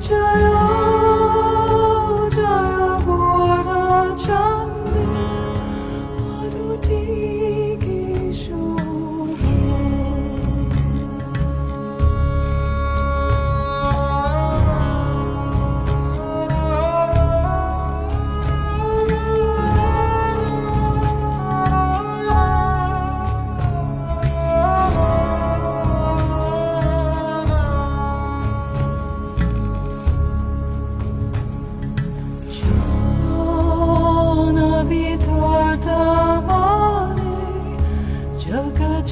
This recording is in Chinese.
这样。